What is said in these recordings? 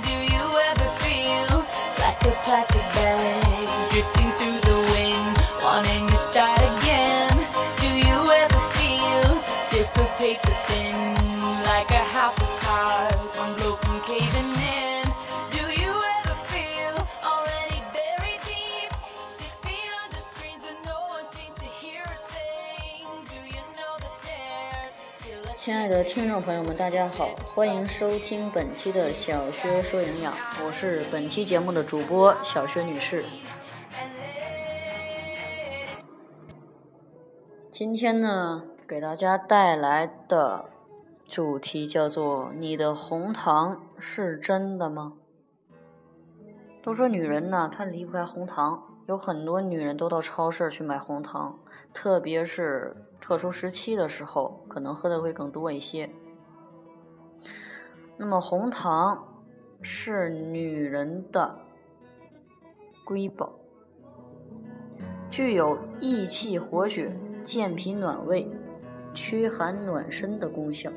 Do you ever feel like a plastic bag drifting through the wind, wanting to start again? Do you ever feel this so paper thin, like a house of cards, one blow from caving 亲爱的听众朋友们，大家好，欢迎收听本期的小薛说营养，我是本期节目的主播小薛女士。今天呢，给大家带来的主题叫做“你的红糖是真的吗？”都说女人呢，她离不开红糖，有很多女人都到超市去买红糖，特别是特殊时期的时候，可能喝的会更多一些。那么红糖是女人的瑰宝，具有益气活血、健脾暖胃、驱寒暖身的功效。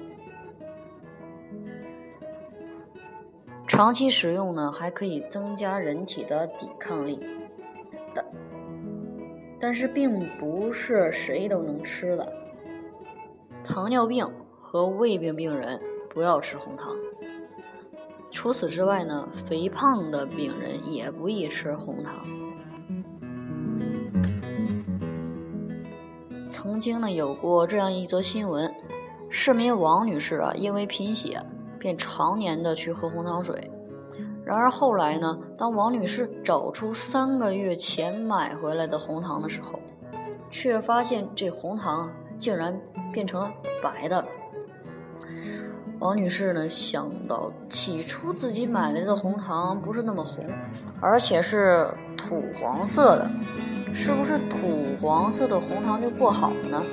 长期使用呢，还可以增加人体的抵抗力，但是并不是谁都能吃的。糖尿病和胃病病人不要吃红糖。除此之外呢，肥胖的病人也不宜吃红糖。曾经呢，有过这样一则新闻：市民王女士啊，因为贫血，便常年的去喝红糖水。然而后来呢，当王女士找出三个月前买回来的红糖的时候，却发现这红糖竟然变成了白的。王女士呢想到，起初自己买来的红糖不是那么红，而且是土黄色的，是不是土黄色的红糖就不好呢？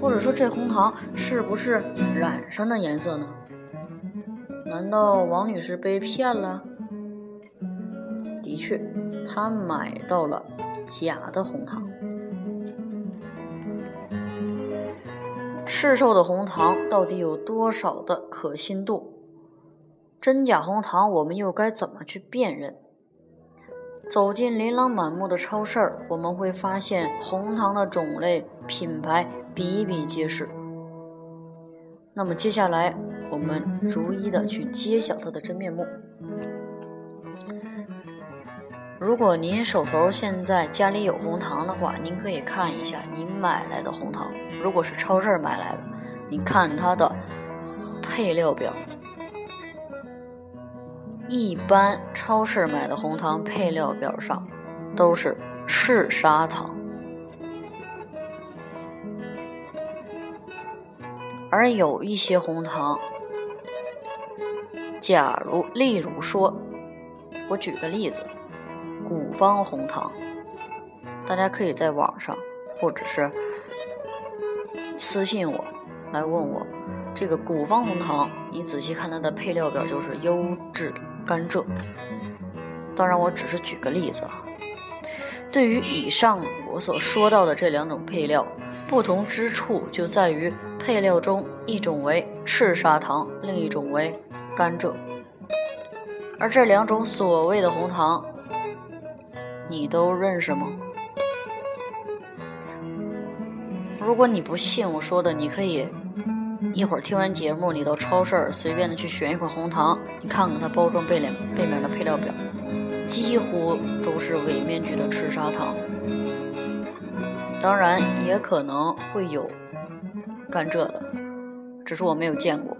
或者说这红糖是不是染上的颜色呢？难道王女士被骗了？的确，她买到了假的红糖。市售的红糖到底有多少的可信度？真假红糖我们又该怎么去辨认？走进琳琅满目的超市儿，我们会发现红糖的种类、品牌比比皆是。那么接下来，我们逐一的去揭晓它的真面目。如果您手头现在家里有红糖的话，您可以看一下您买来的红糖。如果是超市买来的，你看它的配料表。一般超市买的红糖配料表上都是赤砂糖，而有一些红糖，假如例如说，我举个例子。古方红糖，大家可以在网上或者是私信我来问我，这个古方红糖，你仔细看它的配料表就是优质的甘蔗。当然，我只是举个例子啊。对于以上我所说到的这两种配料，不同之处就在于配料中一种为赤砂糖，另一种为甘蔗，而这两种所谓的红糖。你都认识吗？如果你不信我说的，你可以一会儿听完节目，你到超市随便的去选一款红糖，你看看它包装背脸背面的配料表，几乎都是伪面具的赤砂糖。当然也可能会有甘蔗的，只是我没有见过。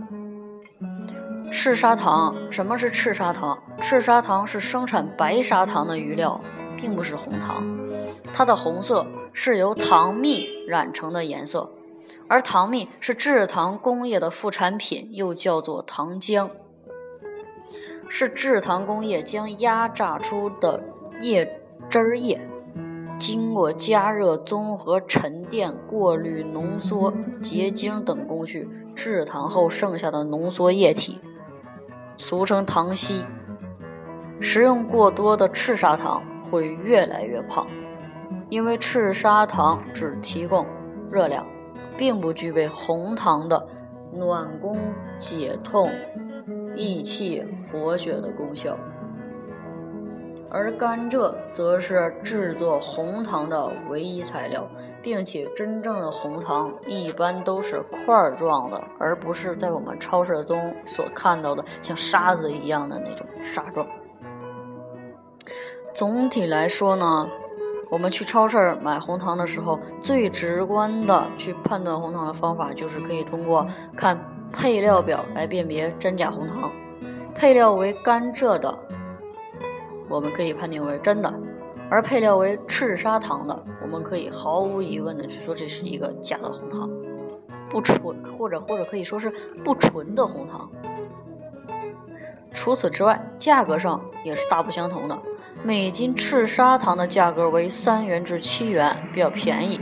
赤砂糖，什么是赤砂糖？赤砂糖是生产白砂糖的余料。并不是红糖，它的红色是由糖蜜染成的颜色，而糖蜜是制糖工业的副产品，又叫做糖浆，是制糖工业将压榨出的液汁液，经过加热、综合、沉淀、过滤、浓缩、结晶等工序制糖后剩下的浓缩液体，俗称糖稀。食用过多的赤砂糖。会越来越胖，因为赤砂糖只提供热量，并不具备红糖的暖宫、解痛、益气、活血的功效。而甘蔗则是制作红糖的唯一材料，并且真正的红糖一般都是块状的，而不是在我们超市中所看到的像沙子一样的那种沙状。总体来说呢，我们去超市买红糖的时候，最直观的去判断红糖的方法，就是可以通过看配料表来辨别真假红糖。配料为甘蔗的。我们可以判定为真的，而配料为赤砂糖的，我们可以毫无疑问的去说这是一个假的红糖，不纯或者或者可以说是不纯的红糖。除此之外，价格上也是大不相同的。每斤赤砂糖的价格为三元至七元，比较便宜；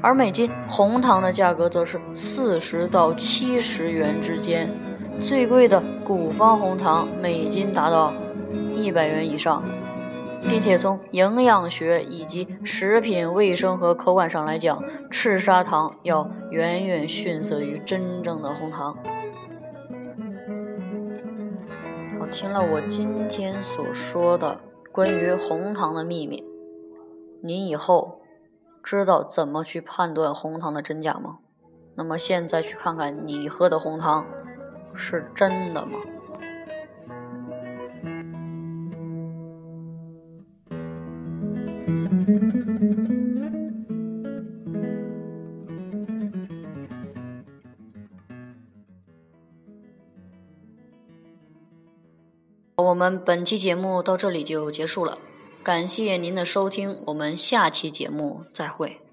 而每斤红糖的价格则是四十到七十元之间，最贵的古方红糖每斤达到。一百元以上，并且从营养学以及食品卫生和口感上来讲，赤砂糖要远远逊色于真正的红糖。好，听了我今天所说的关于红糖的秘密，您以后知道怎么去判断红糖的真假吗？那么现在去看看你喝的红糖是真的吗？我们本期节目到这里就结束了，感谢您的收听，我们下期节目再会。